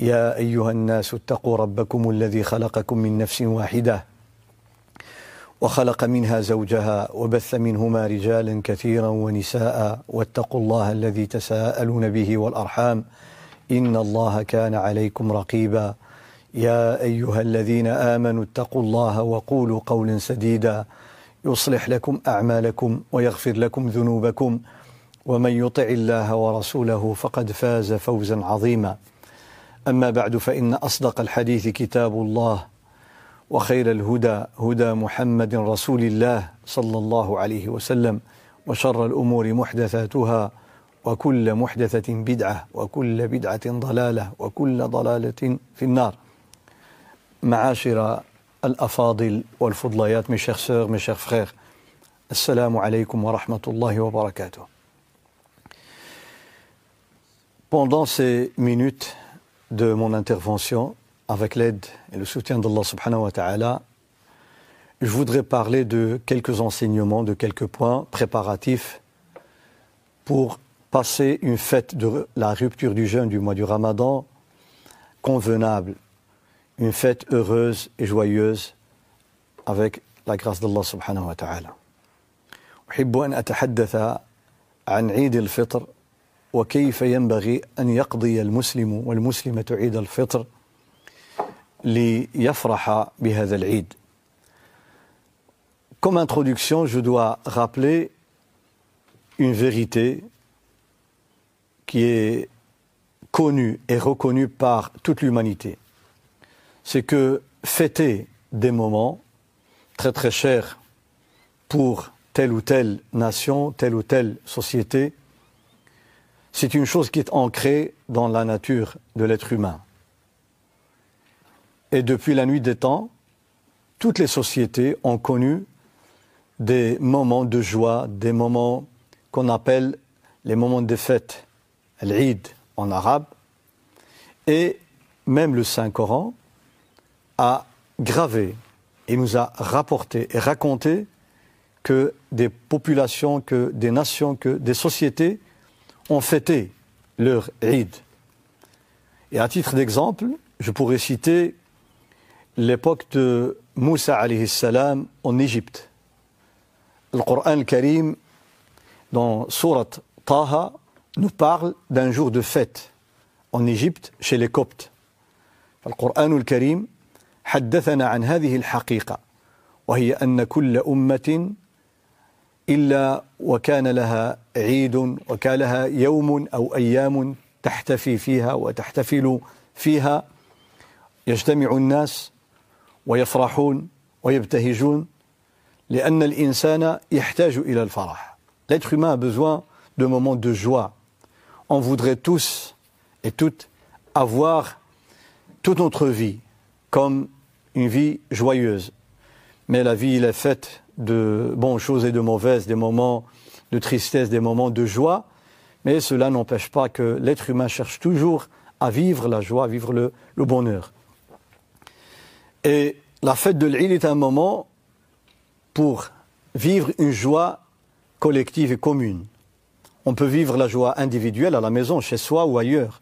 يا أيها الناس اتقوا ربكم الذي خلقكم من نفس واحدة وخلق منها زوجها وبث منهما رجالا كثيرا ونساء واتقوا الله الذي تساءلون به والأرحام إن الله كان عليكم رقيبا. يا أيها الذين آمنوا اتقوا الله وقولوا قولا سديدا. يصلح لكم أعمالكم ويغفر لكم ذنوبكم. ومن يطع الله ورسوله فقد فاز فوزا عظيما. أما بعد فإن أصدق الحديث كتاب الله وخير الهدى هدى محمد رسول الله صلى الله عليه وسلم وشر الأمور محدثاتها وكل محدثة بدعة وكل بدعة ضلالة وكل ضلالة في النار. معاشر الأفاضل والفضليات mes chers sœurs, mes chers frères السلام عليكم ورحمة الله وبركاته. Pendant ces minutes de mon intervention, avec l'aide et le soutien d'Allah subhanahu wa ta'ala, je voudrais parler de quelques enseignements, de quelques points préparatifs pour passer une fête de la rupture du jeûne du mois du Ramadan convenable, une fête heureuse et joyeuse avec la grâce d'Allah subhanahu wa ta'ala. أحب أن أتحدث عن عيد الفطر وكيف ينبغي أن يقضي المسلم والمسلمة عيد الفطر ليفرح بهذا العيد Comme introduction, je dois rappeler une vérité qui est connue et reconnue par toute l'humanité. C'est que fêter des moments très très chers pour telle ou telle nation, telle ou telle société, c'est une chose qui est ancrée dans la nature de l'être humain. Et depuis la nuit des temps, toutes les sociétés ont connu des moments de joie, des moments qu'on appelle les moments de fête, l'Eid en arabe, et même le Saint-Coran a gravé et nous a rapporté et raconté que des populations, que des nations, que des sociétés ont fêté leur Eid. Et à titre d'exemple, je pourrais citer l'époque de Moussa alayhi salam en Égypte. Le Coran al-Karim, dans Surat Taha, nous parle d'un jour de fête en Égypte chez les Coptes. القرآن الكريم حدثنا عن هذه الحقيقة وهي أن كل أمة إلا وكان لها عيد وكان لها يوم أو أيام تحتفي فيها وتحتفل فيها يجتمع الناس ويفرحون ويبتهجون لأن الإنسان يحتاج إلى الفرح L'être humain a besoin de moments de joie. On voudrait tous et toutes avoir toute notre vie comme une vie joyeuse. Mais la vie, elle est faite de bonnes choses et de mauvaises, des moments de tristesse, des moments de joie, mais cela n'empêche pas que l'être humain cherche toujours à vivre la joie, à vivre le, le bonheur. Et la fête de l'Eid est un moment pour vivre une joie collective et commune. On peut vivre la joie individuelle à la maison, chez soi ou ailleurs,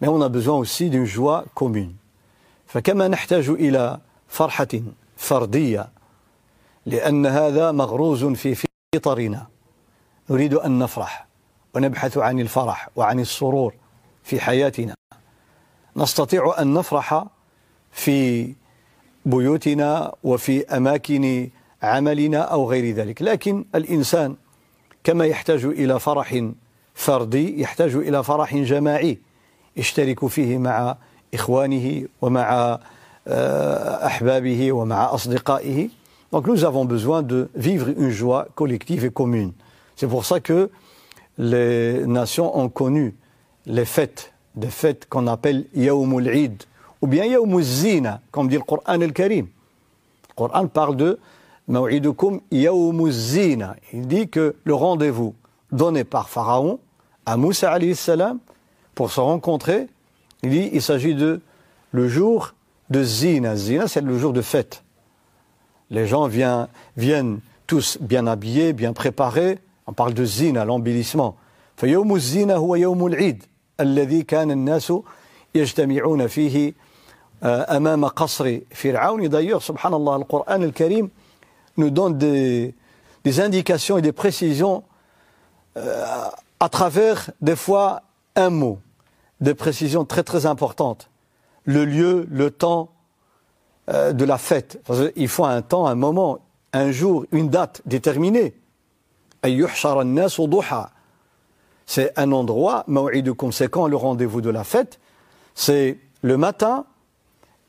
mais on a besoin aussi d'une joie commune. فكما نحتاج إلى فرحة فردية لأن هذا مغروز في فطرنا. نريد أن نفرح ونبحث عن الفرح وعن السرور في حياتنا. نستطيع أن نفرح في بيوتنا وفي أماكن عملنا أو غير ذلك. لكن الإنسان كما يحتاج إلى فرح فردي يحتاج إلى فرح جماعي يشترك فيه مع إخوانه ومع أحبابه ومع أصدقائه. Donc nous avons besoin de vivre une joie collective et commune. C'est pour ça que les nations ont connu les fêtes, des fêtes qu'on appelle Yawmul Eid ou bien Yawm Zina, comme dit le Coran al-Karim. Le Coran parle de Maw'idukum Yawm Zina. Il dit que le rendez-vous donné par Pharaon à Moussa alayhi salam pour se rencontrer, il dit il s'agit de le jour de Zina. Zina, c'est le jour de fête. Les gens viennent, viennent tous bien habillés, bien préparés. On parle de Zina, l'embellissement. فيوم الزينة هو يوم العيد الذي كان الناس يجتمعون فيه أمام قصر فرعون d'ailleurs subhanallah le Coran le Karim nous donne des, des indications et des précisions euh, à travers des fois un mot des précisions très très importantes le lieu, le temps euh, de la fête. Il faut un temps, un moment, un jour, une date déterminée. C'est un endroit, de conséquent, le rendez-vous de la fête, c'est le matin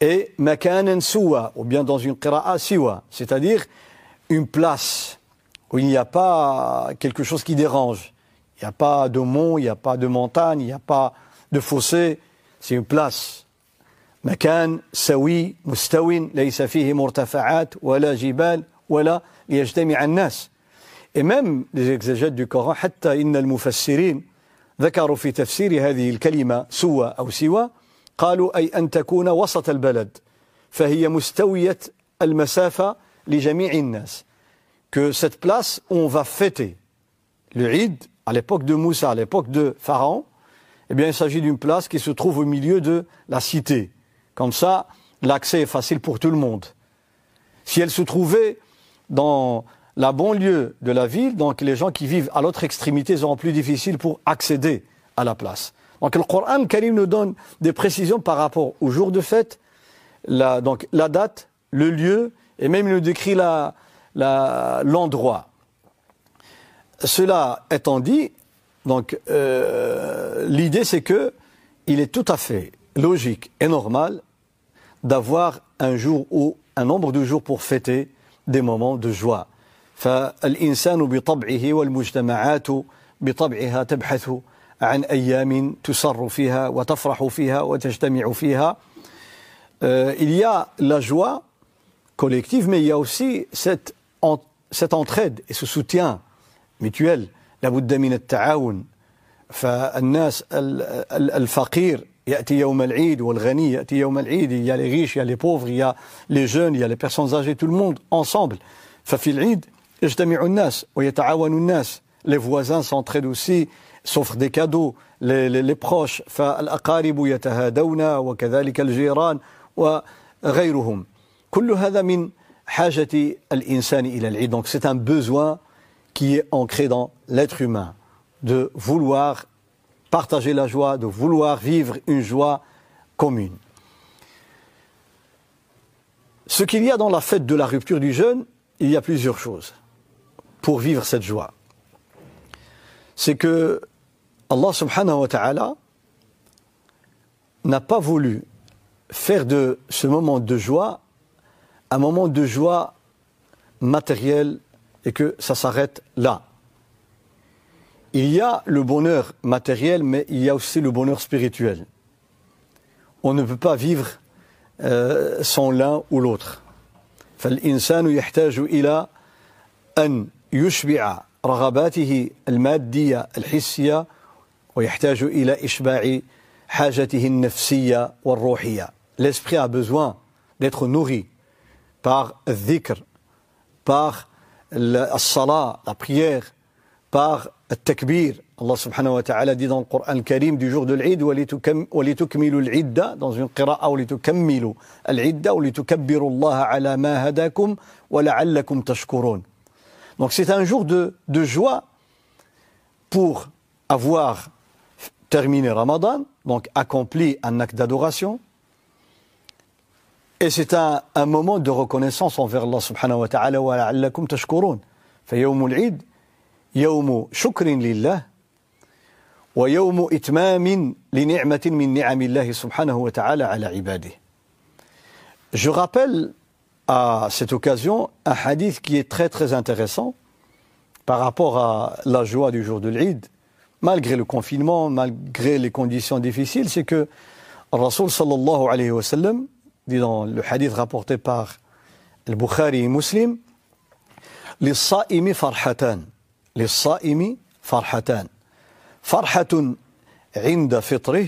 et makanan suwa, ou bien dans une qira'a siwa, c'est-à-dire une place où il n'y a pas quelque chose qui dérange. Il n'y a pas de mont, il n'y a pas de montagne, il n'y a pas de fossé, c'est une place. مكان سوي مستوي ليس فيه مرتفعات ولا جبال ولا ليجتمع الناس إمام ليزيكزاجات دو كوران حتى إن المفسرين ذكروا في تفسير هذه الكلمة سوى أو سوى قالوا أي أن تكون وسط البلد فهي مستوية المسافة لجميع الناس que cette place où on va fêter le عيد à l'époque de Moussa, à l'époque de Pharaon, eh bien, il s'agit d'une place qui se trouve au milieu de la cité. Comme ça, l'accès est facile pour tout le monde. Si elle se trouvait dans la banlieue de la ville, donc les gens qui vivent à l'autre extrémité seront plus difficiles pour accéder à la place. Donc le Coran Karim nous donne des précisions par rapport au jour de fête, la, date, le lieu, et même il nous décrit l'endroit. Cela étant dit, donc euh, l'idée c'est que il est tout à fait logique et normal d'avoir un jour ou un nombre de jours pour fêter des moments de joie. فالإنسان بطبعه والمجتمعات بطبعها تبحث عن أيام تسر فيها وتفرح فيها وتجتمع فيها. Euh, il y a la joie collective, mais il y a aussi cette, en, cette entraide et ce soutien mutuel. لابد من التعاون فالناس الفقير يأتي يوم العيد والغني يأتي يوم العيد il y a les riches, il y a les pauvres, il y a les jeunes, il y a les personnes âgées, tout le monde ensemble. ففي العيد يجتمع الناس ويتعاون الناس les voisins s'entraident aussi s'offrent des cadeaux les, les, les proches فالأقارب يتهادون وكذلك الجيران وغيرهم كل هذا من حاجة الإنسان إلى العيد donc c'est un besoin qui est ancré dans l'être humain de vouloir partager la joie, de vouloir vivre une joie commune. Ce qu'il y a dans la fête de la rupture du jeûne, il y a plusieurs choses pour vivre cette joie. C'est que Allah subhanahu wa ta'ala n'a pas voulu faire de ce moment de joie un moment de joie matérielle et que ça s'arrête là. Il y a le bonheur matériel, mais il y a aussi le bonheur spirituel. On ne peut pas vivre euh, sans l'un ou l'autre. فالإنسان يحتاج إلى أن يشبع رغباته المادية الحسية ويحتاج إلى إشباع حاجته النفسية والروحية. L'esprit a besoin d'être nourri par le dhikr, par la salat, la prière, par التكبير الله سبحانه وتعالى dit dans le Coran الكريم du jour de l'Eid ولتكملوا العدة dans une قراءة ولتكملوا العدة ولتكبروا الله على ما هداكم ولعلكم تشكرون donc c'est un jour de, de joie pour avoir terminé Ramadan donc accompli un acte d'adoration et c'est un, un moment de reconnaissance envers Allah subhanahu wa ta'ala ولعلكم تشكرون فيوم العيد يوم شكر لله ويوم إتمام لنعمة من نعم الله سبحانه وتعالى على عباده Je rappelle à cette occasion un hadith qui est très très intéressant par rapport à la joie du jour de l'Eid, malgré le confinement, malgré les conditions difficiles, c'est que Rasul sallallahu alayhi wa sallam dit dans le hadith rapporté par البخاري مسلم للصائم فرحتان للصائم فرحتان فرحة عند فطره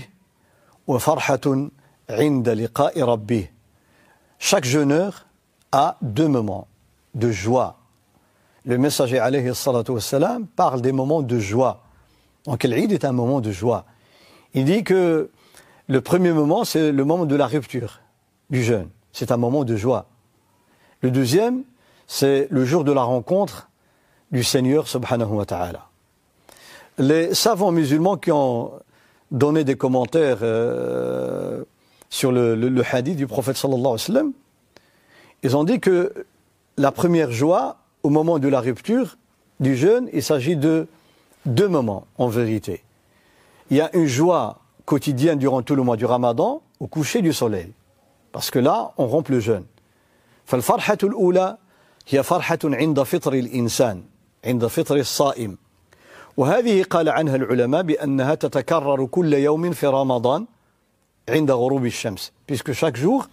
وفرحة عند لقاء ربه Chaque jeûneur a deux moments de joie. Le messager alayhi salatu wassalam parle des moments de joie. Donc l'Eid est un moment de joie. Il dit que le premier moment, c'est le moment de la rupture du jeûne. C'est un moment de joie. Le deuxième, c'est le jour de la rencontre du Seigneur subhanahu wa ta'ala. Les savants musulmans qui ont donné des commentaires euh, sur le, le, hadith du prophète sallallahu alayhi wa sallam, ils ont dit que la première joie, au moment de la rupture du jeûne, il s'agit de deux moments en vérité. Il y a une joie quotidienne durant tout le mois du ramadan au coucher du soleil. Parce que là, on rompt le jeûne. فالفرحة الأولى هي فرحة عند فطر الإنسان عند فطر الصائم وهذه قال عنها العلماء بأنها تتكرر كل يوم في رمضان عند غروب الشمس puisque chaque jour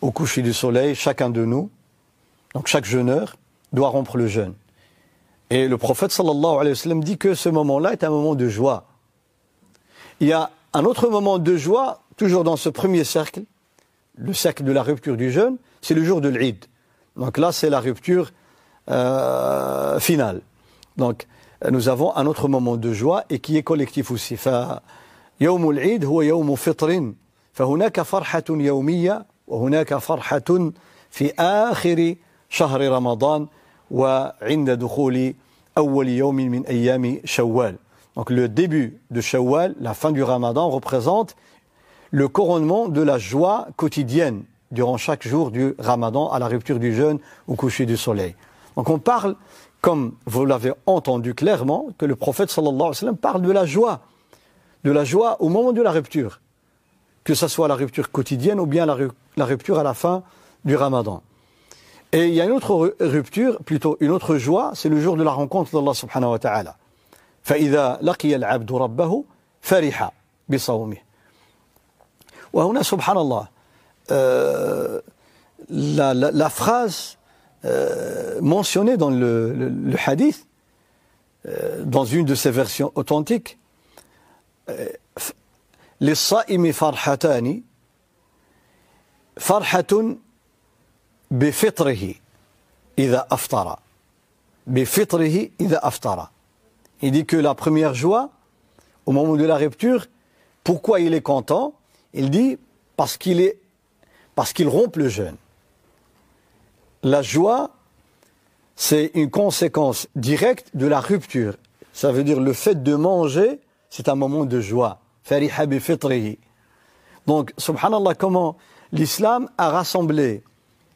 au coucher du soleil chacun de nous donc chaque jeûneur doit rompre le jeûne et le prophète sallallahu alayhi wa sallam dit que ce moment-là est un moment de joie il y a un autre moment de joie toujours dans ce premier cercle le cercle de la rupture du jeûne c'est le jour de l'Eid. Donc là, c'est la rupture euh, finale. Donc, nous avons un autre moment de joie et qui est collectif aussi. يوم العيد هو يوم فطر فهناك فرحة يومية وهناك فرحة في آخر شهر رمضان وعند دخول أول يوم من أيام شوال. Donc le début de Shawwal, la fin du Ramadan, représente le couronnement de la joie quotidienne durant chaque jour du ramadan à la rupture du jeûne au coucher du soleil. Donc on parle, comme vous l'avez entendu clairement, que le prophète sallallahu alayhi wa sallam parle de la joie, de la joie au moment de la rupture, que ce soit la rupture quotidienne ou bien la, rupture à la fin du ramadan. Et il y a une autre rupture, plutôt une autre joie, c'est le jour de la rencontre d'Allah subhanahu wa ta'ala. فإذا لقي العبد ربه فرح بصومه وهنا سبحان الله euh, la, la, la, phrase euh, mentionné dans le, hadith, euh, dans une de ses versions authentiques, les sa'imi farhatani, farhatun bifitrihi, idha aftara. Bifitrihi, idha aftara. Il dit que la première joie, au moment de la rupture, pourquoi il est content? Il dit parce qu'il est parce qu'il rompt le jeûne. La joie, c'est une conséquence directe de la rupture. Ça veut dire le fait de manger, c'est un moment de joie. Donc, subhanallah, comment l'islam a rassemblé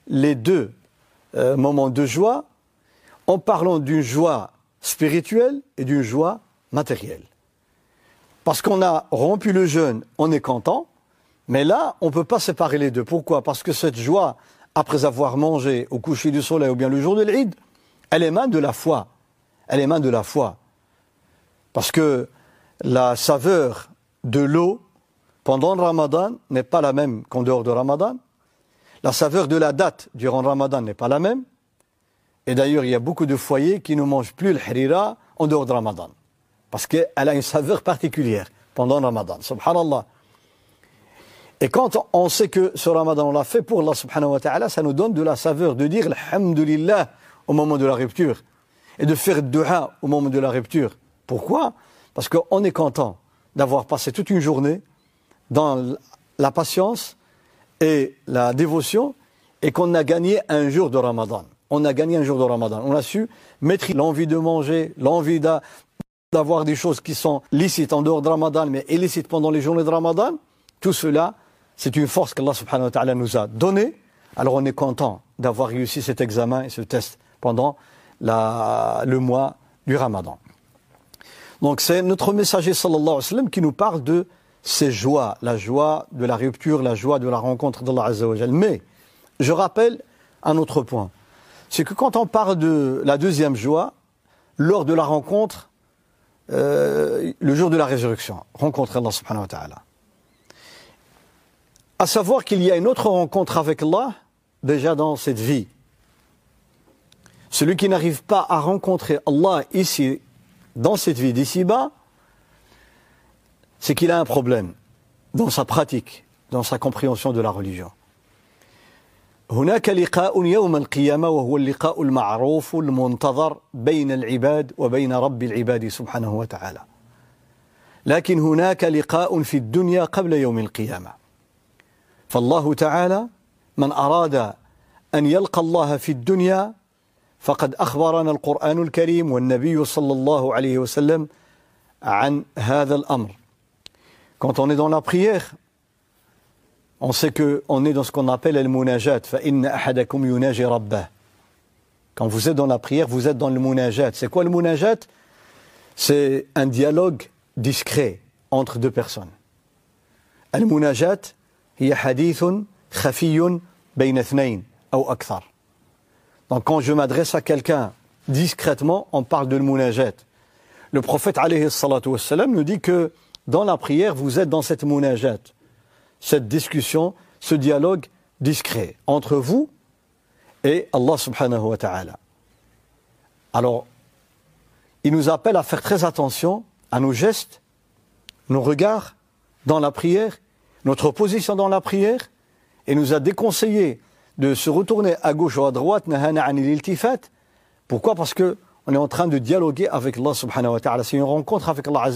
les deux euh, moments de joie en parlant d'une joie spirituelle et d'une joie matérielle. Parce qu'on a rompu le jeûne, on est content, mais là, on ne peut pas séparer les deux. Pourquoi? Parce que cette joie, après avoir mangé au coucher du soleil ou bien le jour de l'Eid, elle émane de la foi. Elle émane de la foi. Parce que la saveur de l'eau pendant le ramadan n'est pas la même qu'en dehors de ramadan. La saveur de la date durant le ramadan n'est pas la même. Et d'ailleurs, il y a beaucoup de foyers qui ne mangent plus le harira en dehors de ramadan. Parce qu'elle a une saveur particulière pendant le ramadan. Subhanallah. Et quand on sait que ce ramadan, on l'a fait pour Allah subhanahu wa ta'ala, ça nous donne de la saveur de dire Alhamdulillah au moment de la rupture. Et de faire dua au moment de la rupture. Pourquoi? Parce qu'on est content d'avoir passé toute une journée dans la patience et la dévotion et qu'on a gagné un jour de ramadan. On a gagné un jour de ramadan. On a su mettre l'envie de manger, l'envie d'avoir des choses qui sont licites en dehors de ramadan, mais illicites pendant les journées de ramadan. Tout cela, c'est une force qu'Allah subhanahu wa ta'ala nous a donnée. Alors on est content d'avoir réussi cet examen et ce test pendant la, le mois du ramadan. Donc c'est notre messager sallallahu alayhi wa sallam qui nous parle de ces joies, la joie de la rupture, la joie de la rencontre d'Allah azza Mais je rappelle un autre point. C'est que quand on parle de la deuxième joie, lors de la rencontre, euh, le jour de la résurrection, rencontrer Allah subhanahu wa ta'ala. À savoir qu'il y a une autre rencontre avec Allah déjà dans cette vie. Celui qui n'arrive pas à rencontrer Allah ici, dans cette vie d'ici-bas, c'est qu'il a un problème dans sa pratique, dans sa compréhension de la religion. هناك لقاء يوم القيامة وهو اللقاء المعروف المنتظر بين العباد وبين رب العباد سبحانه وتعالى. لكن هناك لقاء في الدنيا قبل يوم القيامة. فالله تعالى من أراد أن يلقى الله في الدنيا فقد أخبرنا القرآن الكريم والنبي صلى الله عليه وسلم عن هذا الأمر. Quand on est dans la prière, on sait qu'on est dans ce qu'on appelle le munajat. Quand vous êtes dans la prière, vous êtes dans le munajat. C'est quoi le munajat C'est un dialogue discret entre deux personnes. Le munajat هي حديث خفي بين اثنين أو أكثر. Donc quand je m'adresse à quelqu'un discrètement, on parle de munajat. Le prophète alayhi salatu wassalam nous dit que dans la prière, vous êtes dans cette munajat cette discussion, ce dialogue discret entre vous et Allah subhanahu wa ta'ala. Alors, il nous appelle à faire très attention à nos gestes, nos regards dans la prière, notre position dans la prière, et nous a déconseillé de se retourner à gauche ou à droite, Pourquoi? Parce que on est en train de dialoguer avec Allah subhanahu wa ta'ala. C'est une rencontre avec Allah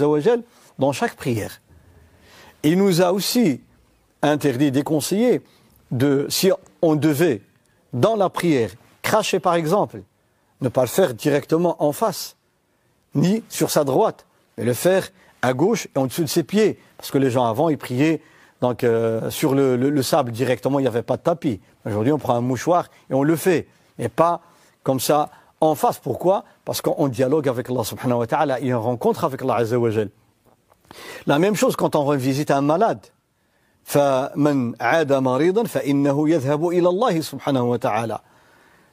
dans chaque prière. Il nous a aussi interdit, déconseillé, de, si on devait, dans la prière, cracher par exemple, ne pas le faire directement en face, ni sur sa droite, mais le faire à gauche et en dessous de ses pieds. Parce que les gens avant, ils priaient donc, euh, sur le, sable directement, il n'y avait pas de tapis. Aujourd'hui, on prend un mouchoir et on le fait. Et pas comme ça en face. Pourquoi Parce qu'on dialogue avec Allah subhanahu wa ta'ala, il y a une rencontre avec Allah azza wa La même chose quand on revisite un malade. فمن عاد مريضا فإنه يذهب إلى الله سبحانه وتعالى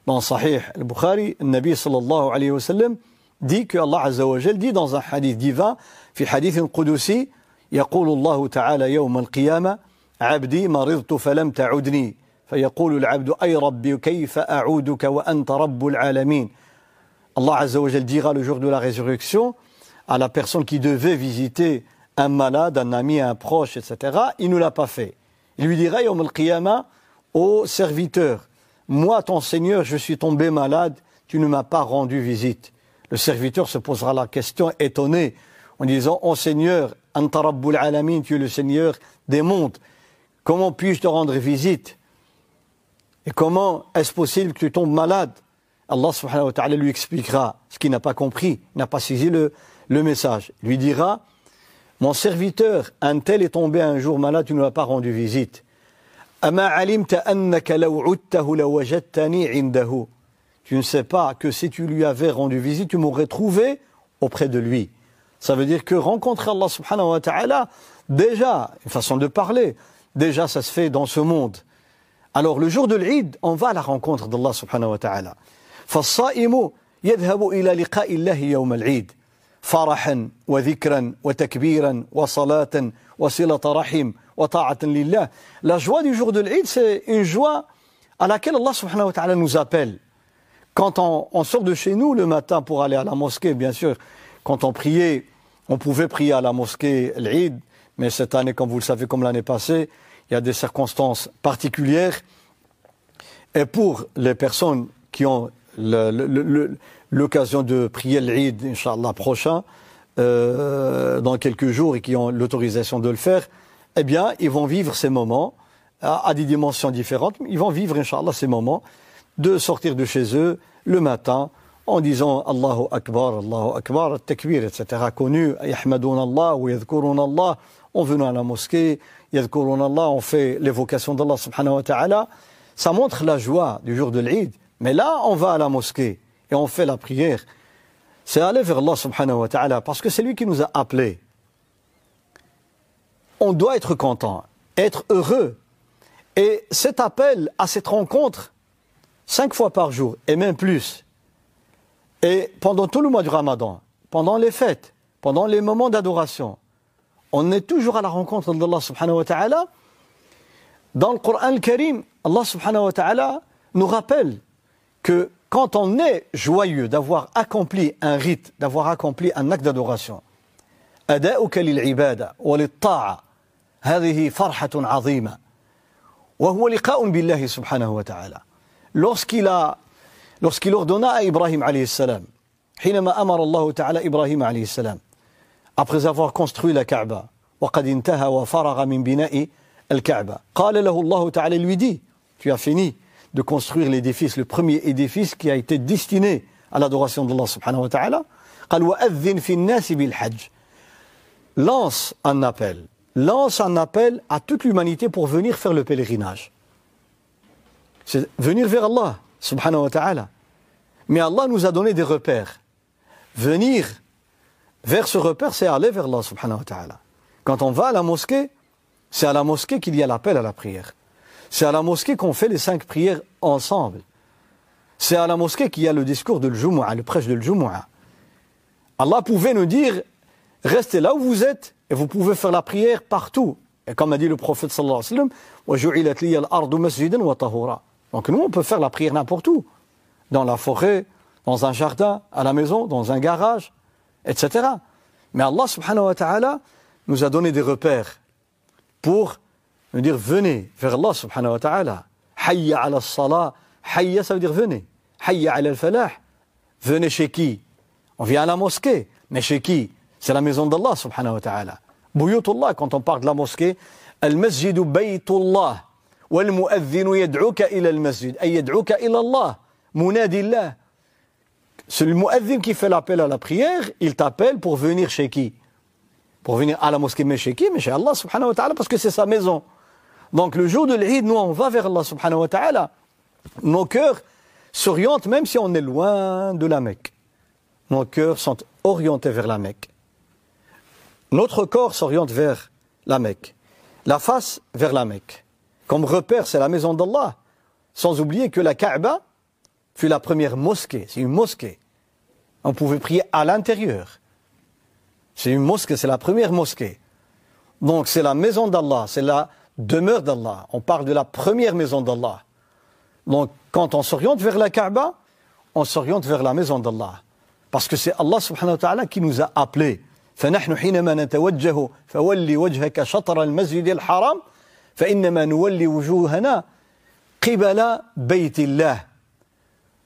dans Sahih al-Bukhari, le Nabi sallallahu alayhi wa sallam dit que Allah azza wa jal dit dans un hadith divin, في حديث قدسي يقول الله تعالى يوم القيامة عبدي مرضت فلم تعدني فيقول العبد أي ربي كيف أعودك وأنت رب العالمين Allah azza wa jal dira le jour de la résurrection à la personne qui devait visiter un malade, un ami, un proche, etc., il ne l'a pas fait. Il lui dirait, Yom al au serviteur, moi, ton Seigneur, je suis tombé malade, tu ne m'as pas rendu visite. Le serviteur se posera la question étonné en disant, oh Seigneur, Alamin, tu es le Seigneur des mondes. Comment puis-je te rendre visite? Et comment est-ce possible que tu tombes malade? Allah ta'ala lui expliquera ce qu'il n'a pas compris, n'a pas saisi le, le message. Il lui dira, mon serviteur, un tel est tombé un jour malade, tu ne l'as pas rendu visite. Tu ne sais pas que si tu lui avais rendu visite, tu m'aurais trouvé auprès de lui. Ça veut dire que rencontrer Allah subhanahu wa ta'ala, déjà, une façon de parler, déjà ça se fait dans ce monde. Alors le jour de l'Eid, on va à la rencontre d'Allah subhanahu wa ta'ala. فالصائم يذهب إلى لقاء الله يوم العيد فرحا وذكرا وتكبيرا وصلاة وصلة رحم وطاعة لله La joie du jour de l'Eid, c'est une joie à laquelle Allah subhanahu wa ta'ala nous appelle. Quand on, on, sort de chez nous le matin pour aller à la mosquée, bien sûr, quand on priait, on pouvait prier à la mosquée l'Eid, mais cette année, comme vous le savez, comme l'année passée, il y a des circonstances particulières. Et pour les personnes qui ont l'occasion de prier l'Eid, Inch'Allah, prochain, euh, dans quelques jours et qui ont l'autorisation de le faire, eh bien, ils vont vivre ces moments à, des dimensions différentes. Ils vont vivre, Inch'Allah, ces moments de sortir de chez eux le matin en disant Allahu Akbar, Allahu Akbar, takbir, etc. connu, Yahmadoun Allah ou Yadkurun Allah, en venant à la mosquée, Yadkurun Allah, on fait l'évocation d'Allah subhanahu wa ta'ala. Ça montre la joie du jour de l'Eid. Mais là, on va à la mosquée et on fait la prière, c'est aller vers Allah subhanahu wa ta'ala, parce que c'est lui qui nous a appelés. On doit être content, être heureux. Et cet appel à cette rencontre, cinq fois par jour, et même plus, et pendant tout le mois du ramadan, pendant les fêtes, pendant les moments d'adoration, on est toujours à la rencontre d'Allah subhanahu wa ta'ala. Dans le Coran al-Karim, Allah subhanahu wa ta'ala nous rappelle que quand on est joyeux d'avoir accompli un rite, d'avoir accompli un acte d'adoration, أداؤك للعبادة وللطاعة هذه فرحة عظيمة وهو لقاء بالله سبحانه وتعالى lorsqu'il a lorsqu'il ordonna à Ibrahim alayhi salam حينما أمر الله تعالى إبراهيم عليه السلام après avoir construit la Kaaba وقد انتهى وفرغ من بناء الكعبة قال له الله تعالى lui dit tu as fini de construire l'édifice le premier édifice qui a été destiné à l'adoration d'Allah subhanahu wa ta'ala قال وأذن في الناس بالحج lance un appel, lance un appel à toute l'humanité pour venir faire le pèlerinage. C'est venir vers Allah, subhanahu wa ta'ala. Mais Allah nous a donné des repères. Venir vers ce repère, c'est aller vers Allah, subhanahu wa ta'ala. Quand on va à la mosquée, c'est à la mosquée qu'il y a l'appel à la prière. C'est à la mosquée qu'on fait les cinq prières ensemble. C'est à la mosquée qu'il y a le discours de l'Jumu'ah, le prêche de l'Jumu'ah. Allah pouvait nous dire Restez là où vous êtes et vous pouvez faire la prière partout. Et comme a dit le prophète sallallahu wa sallam, Donc nous, on peut faire la prière n'importe où. Dans la forêt, dans un jardin, à la maison, dans un garage, etc. Mais Allah subhanahu wa ta'ala nous a donné des repères pour nous dire venez vers Allah subhanahu wa ta'ala. Hayya ala salah. Hayya ça veut dire venez. Hayya ala al-falah. Venez chez qui? On vient à la mosquée. Mais chez qui? C'est la maison d'Allah subhanahu wa ta'ala. Buyutullah, quand on parle de la mosquée, Al-Masjidu Baytullah. والمؤذن يدعوك إلى المسجد أي يدعوك إلى الله منادي الله C'est le muazzin qui fait l'appel à la prière, il t'appelle pour venir chez qui Pour venir à la mosquée, mais chez qui Mais chez Allah subhanahu wa ta'ala, parce que c'est sa maison. Donc le jour de l'Eid, nous on va vers Allah subhanahu wa ta'ala. Nos cœurs s'orientent, même si on est loin de la Mecque. Nos cœurs sont orientés vers la Mecque. Notre corps s'oriente vers la Mecque, la face vers la Mecque. Comme repère, c'est la maison d'Allah. Sans oublier que la Kaaba fut la première mosquée. C'est une mosquée. On pouvait prier à l'intérieur. C'est une mosquée, c'est la première mosquée. Donc c'est la maison d'Allah, c'est la demeure d'Allah. On parle de la première maison d'Allah. Donc quand on s'oriente vers la Kaaba, on s'oriente vers la maison d'Allah. Parce que c'est Allah subhanahu wa ta'ala qui nous a appelés فنحن حينما نتوجه فولي وجهك شطر المسجد الحرام فإنما نولي وجوهنا قبل بيت الله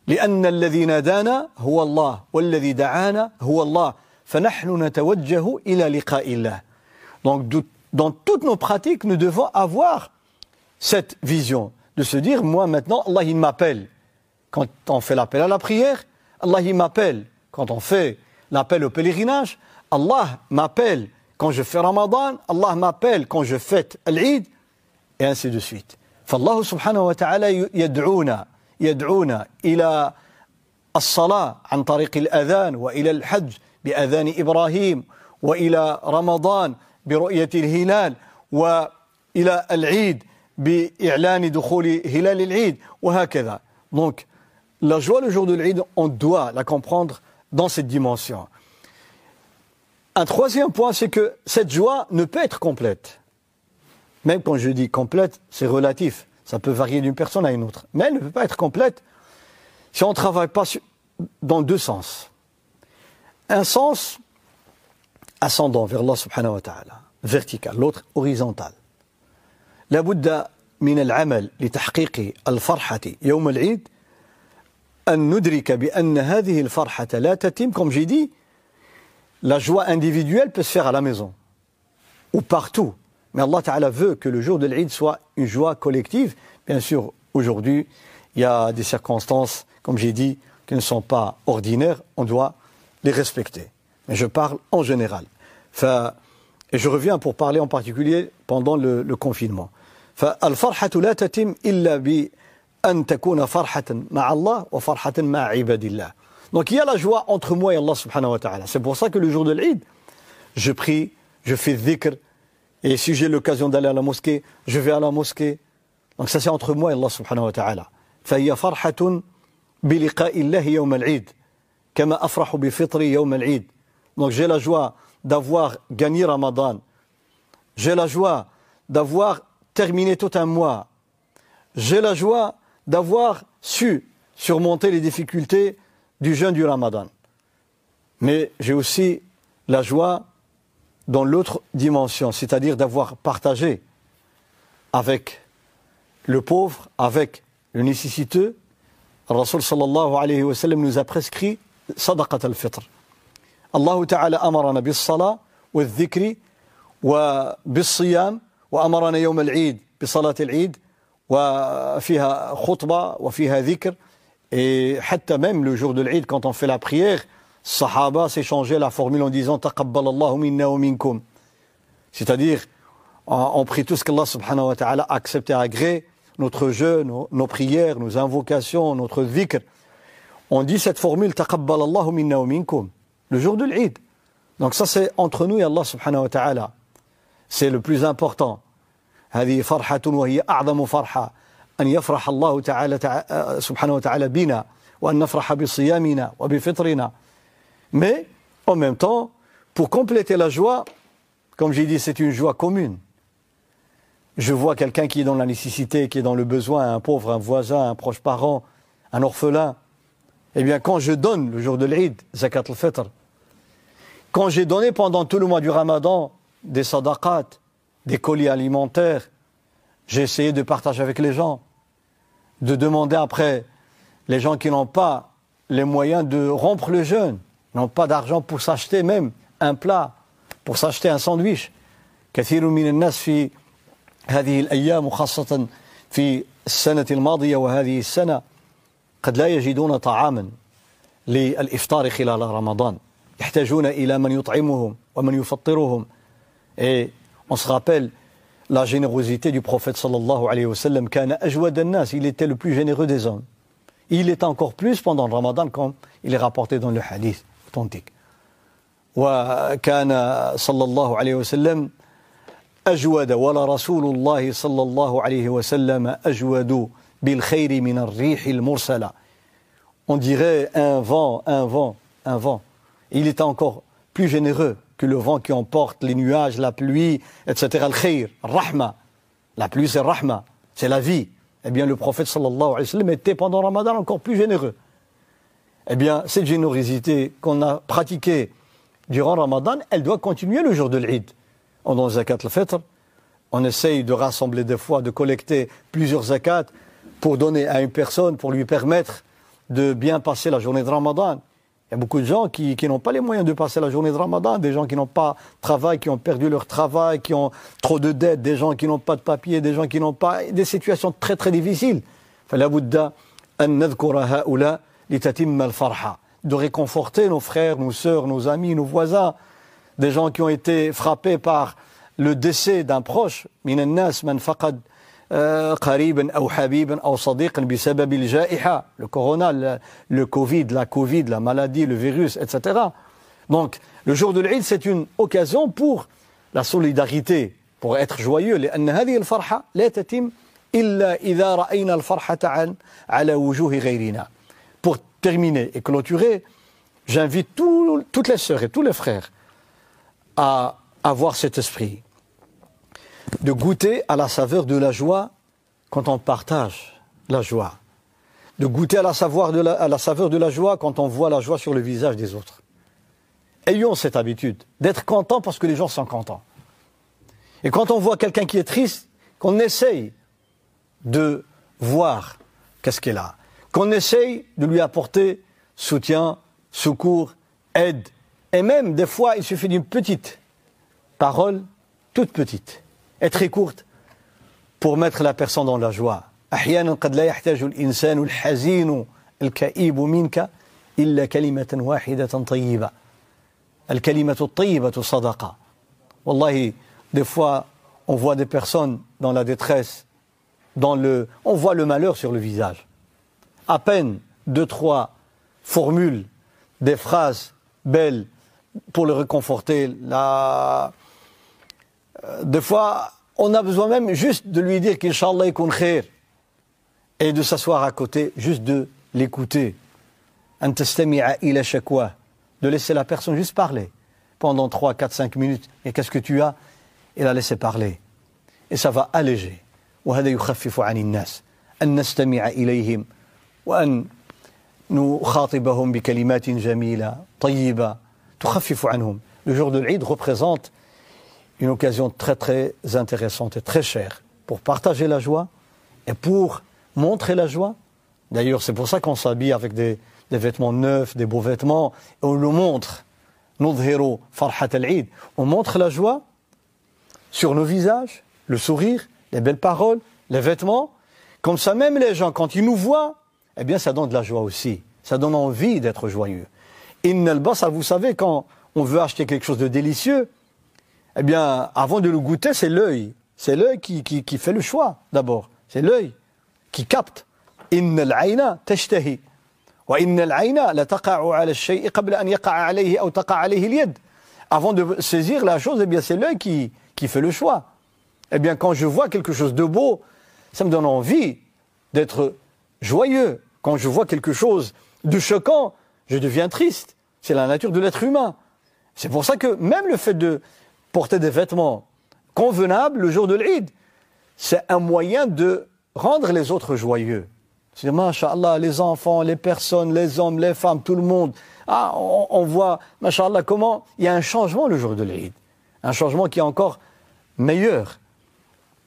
لأن الذي نادانا هو الله والذي دعانا هو الله فنحن نتوجه إلى لقاء الله Donc dans toutes nos pratiques, nous devons avoir cette vision de se dire, moi maintenant, Allah il m'appelle. Quand on fait l'appel à la prière, Allah il m'appelle. Quand on fait l'appel au pèlerinage, Allah m'appelle quand je fais Ramadan, Allah m'appelle quand je fête l'Eid, et ainsi de suite. فالله سبحانه وتعالى يدعونا يدعونا إلى الصلاة عن طريق الأذان وإلى الحج بأذان إبراهيم وإلى رمضان برؤية الهلال وإلى العيد بإعلان دخول هلال العيد وهكذا. Donc, la joie le jour de l'Eid, on doit la comprendre dans cette dimension. Un troisième point, c'est que cette joie ne peut être complète. Même quand je dis complète, c'est relatif. Ça peut varier d'une personne à une autre. Mais elle ne peut pas être complète si on ne travaille pas dans deux sens. Un sens ascendant vers Allah subhanahu wa ta'ala, vertical, l'autre horizontal. لابد من العمل لتحقيق الفرحة يوم العيد أن ندرك بأن هذه الفرحة لا تتم comme j'ai dit la joie individuelle peut se faire à la maison ou partout. Mais Allah Ta'ala veut que le jour de l'Eid soit une joie collective. Bien sûr, aujourd'hui, il y a des circonstances, comme j'ai dit, qui ne sont pas ordinaires. On doit les respecter. Mais je parle en général. et je reviens pour parler en particulier pendant le, le confinement. فالفرحة لا تتم إلا بأن تكون فرحة مع الله وفرحة مع عباد الله. Donc il y a la joie entre moi et Allah subhanahu wa ta'ala. C'est pour ça que le jour de l'Eid, je prie, je fais dhikr, et si j'ai l'occasion d'aller à la mosquée, je vais à la mosquée. Donc ça c'est entre moi et Allah subhanahu wa ta'ala. فهي فرحة بلقاء الله يوم العيد كما أفرح بفطري يوم العيد. Donc j'ai la joie d'avoir gagné Ramadan. J'ai la joie d'avoir terminé tout un mois. J'ai la joie d'avoir su surmonter les difficultés du jeûne du Ramadan. Mais j'ai aussi la joie dans l'autre dimension, c'est-à-dire d'avoir partagé avec le pauvre, avec le nécessiteux. Rasul sallallahu alayhi wa sallam nous a prescrit sadaqat al-fitr. Allah ta'ala amarana bis salat wa dhikri wa bis siyam wa amarana yawm al-eid bi salat al-eid wa fiha khutba wa fiha dhikr et hatta même le jour de l'Eid quand on fait la prière Sahaba s'échangeaient la formule en disant Taqabbal Allahu minna wa minkum. C'est-à-dire, on, prie tout ce qu'Allah subhanahu wa ta'ala a accepté à gré, notre jeu, nos, prières, nos invocations, notre dhikr. On dit cette formule Taqabbal Allahu minna wa minkum, le jour de l'Eid. Donc ça c'est entre nous et Allah subhanahu wa ta'ala. C'est le plus important. هذه فرحة وهي أعظم فرحة أن يفرح الله تعالى سبحانه وتعالى بنا وأن نفرح بصيامنا وبفطرنا mais en même temps, pour compléter la joie, comme j'ai dit, c'est une joie commune. Je vois quelqu'un qui est dans la nécessité, qui est dans le besoin, un pauvre, un voisin, un proche parent, un orphelin. Eh bien, quand je donne le jour de l'Eid, Zakat al-Fitr, quand j'ai donné pendant tout le mois du Ramadan des sadaqat, des colis alimentaires, j'ai essayé de partager avec les gens, de demander après les gens qui n'ont pas les moyens de rompre le jeûne, n'ont pas d'argent pour s'acheter même un plat, pour s'acheter un sandwich. كثير من الناس في هذه الأيام وخاصة في السنة الماضية وهذه السنة قد لا يجدون طعاما للإفطار خلال رمضان يحتاجون إلى من يطعمهم ومن يفطرهم Et on se rappelle la générosité du prophète sallallahu alayhi wa sallam كان أجود الناس il était le plus généreux des hommes il est encore plus pendant le ramadan comme il est rapporté dans le hadith authentique. وكان صلى الله عليه وسلم أجود ولا رسول الله صلى الله عليه وسلم أجود بالخير من الريح المرسلة On dirait un vent, un vent, un vent. Il est encore plus généreux que le vent qui emporte les nuages, la pluie, etc. Al-khayr, rahma. La pluie, c'est rahma, c'est la vie. Eh bien, le prophète sallallahu alayhi wa sallam était pendant Ramadan encore plus généreux. eh bien, cette générosité qu'on a pratiquée durant Ramadan, elle doit continuer le jour de l'Eid. On donne zakat al-fitr, on essaye de rassembler des fois, de collecter plusieurs zakats pour donner à une personne, pour lui permettre de bien passer la journée de Ramadan. Il y a beaucoup de gens qui, qui n'ont pas les moyens de passer la journée de Ramadan, des gens qui n'ont pas de travail, qui ont perdu leur travail, qui ont trop de dettes, des gens qui n'ont pas de papier, des gens qui n'ont pas des situations très très difficiles de réconforter nos frères, nos sœurs, nos amis, nos voisins, des gens qui ont été frappés par le décès d'un proche, euh, le corona, le, Covid, la Covid, la maladie, le virus, etc. Donc, le jour de l'Eid, c'est une occasion pour la solidarité, pour être joyeux terminer et clôturer, j'invite toutes les sœurs et tous les frères à avoir cet esprit, de goûter à la saveur de la joie quand on partage la joie, de goûter à la, saveur de la, joie quand on voit la joie sur le visage des autres. Ayons cette habitude d'être content parce que les gens sont contents. Et quand on voit quelqu'un qui est triste, qu'on essaye de voir qu'est-ce qu'elle a qu'on essaye de lui apporter soutien, secours, aide. Et même, des fois, il suffit d'une petite parole, toute petite, et très courte, pour mettre la personne dans la joie. أحيانا قد لا يحتاج الإنسان الحزين الكئيب منك إلا كلمة واحدة طيبة الكلمة الطيبة صدقة والله des fois on voit des personnes dans la détresse dans le on voit le malheur sur le visage à peine deux, trois formules, des phrases belles pour le réconforter. La... Euh, des fois, on a besoin même juste de lui dire qu'Inch'Allah est khair et de s'asseoir à côté, juste de l'écouter. De laisser la personne juste parler pendant 3, 4, 5 minutes. Et qu'est-ce que tu as Et la laisser parler. Et ça va alléger. وهذا يخفف عن الناس أن نستمع إليهم وأن نخاطبهم بكلمات جميلة طيبة تخفف عنهم Le jour de l'Eid représente une occasion très très intéressante et très chère pour partager la joie et pour montrer la joie. D'ailleurs, c'est pour ça qu'on s'habille avec des, des, vêtements neufs, des beaux vêtements, et on le montre. Nudhiru farhat al-Eid. On montre la joie sur nos visages, le sourire, les belles paroles, les vêtements. Comme ça, même les gens, quand ils nous voient, eh bien, ça donne de la joie aussi. Ça donne envie d'être joyeux. Innel Bassa, vous savez, quand on veut acheter quelque chose de délicieux, eh bien, avant de le goûter, c'est l'œil. C'est l'œil qui, qui, qui, fait le choix, d'abord. C'est l'œil qui capte. Innel Aïna tashtahi. Wa innal Aïna la taqa'u ala shay'i qabla an yaqa'a alayhi aw taqa'a alayhi. Avant de saisir la chose, eh bien, c'est l'œil qui, qui fait le choix. Eh bien, quand je vois quelque chose de beau, ça me donne envie d'être joyeux, quand je vois quelque chose de choquant, je deviens triste. C'est la nature de l'être humain. C'est pour ça que même le fait de porter des vêtements convenables le jour de l'Eid, c'est un moyen de rendre les autres joyeux. C'est machallah, les enfants, les personnes, les hommes, les femmes, tout le monde. Ah, on, voit, machallah, comment il y a un changement le jour de l'Eid. Un changement qui est encore meilleur.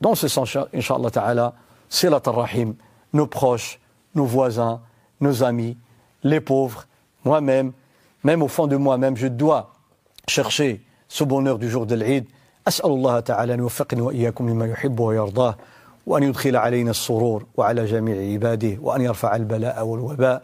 Dans ce sens, Inch'Allah Ta'ala, c'est la nos proches, nos voisins, nos amis, les pauvres, moi-même, même au fond de moi-même, je dois chercher ce bonheur du jour de l'Eid. أسأل الله تعالى أن يوفقني وإياكم لما يحب ويرضاه وأن يدخل علينا السرور وعلى جميع عباده وأن يرفع البلاء والوباء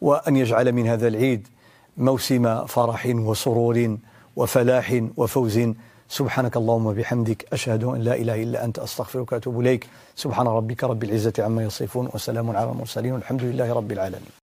وأن يجعل من هذا العيد موسم فرح وسرور وفلاح وفوز سبحانك اللهم وبحمدك أشهد أن لا إله إلا أنت أستغفرك وأتوب إليك. سبحان ربك رب العزة عما يصفون وسلام على المرسلين والحمد لله رب العالمين.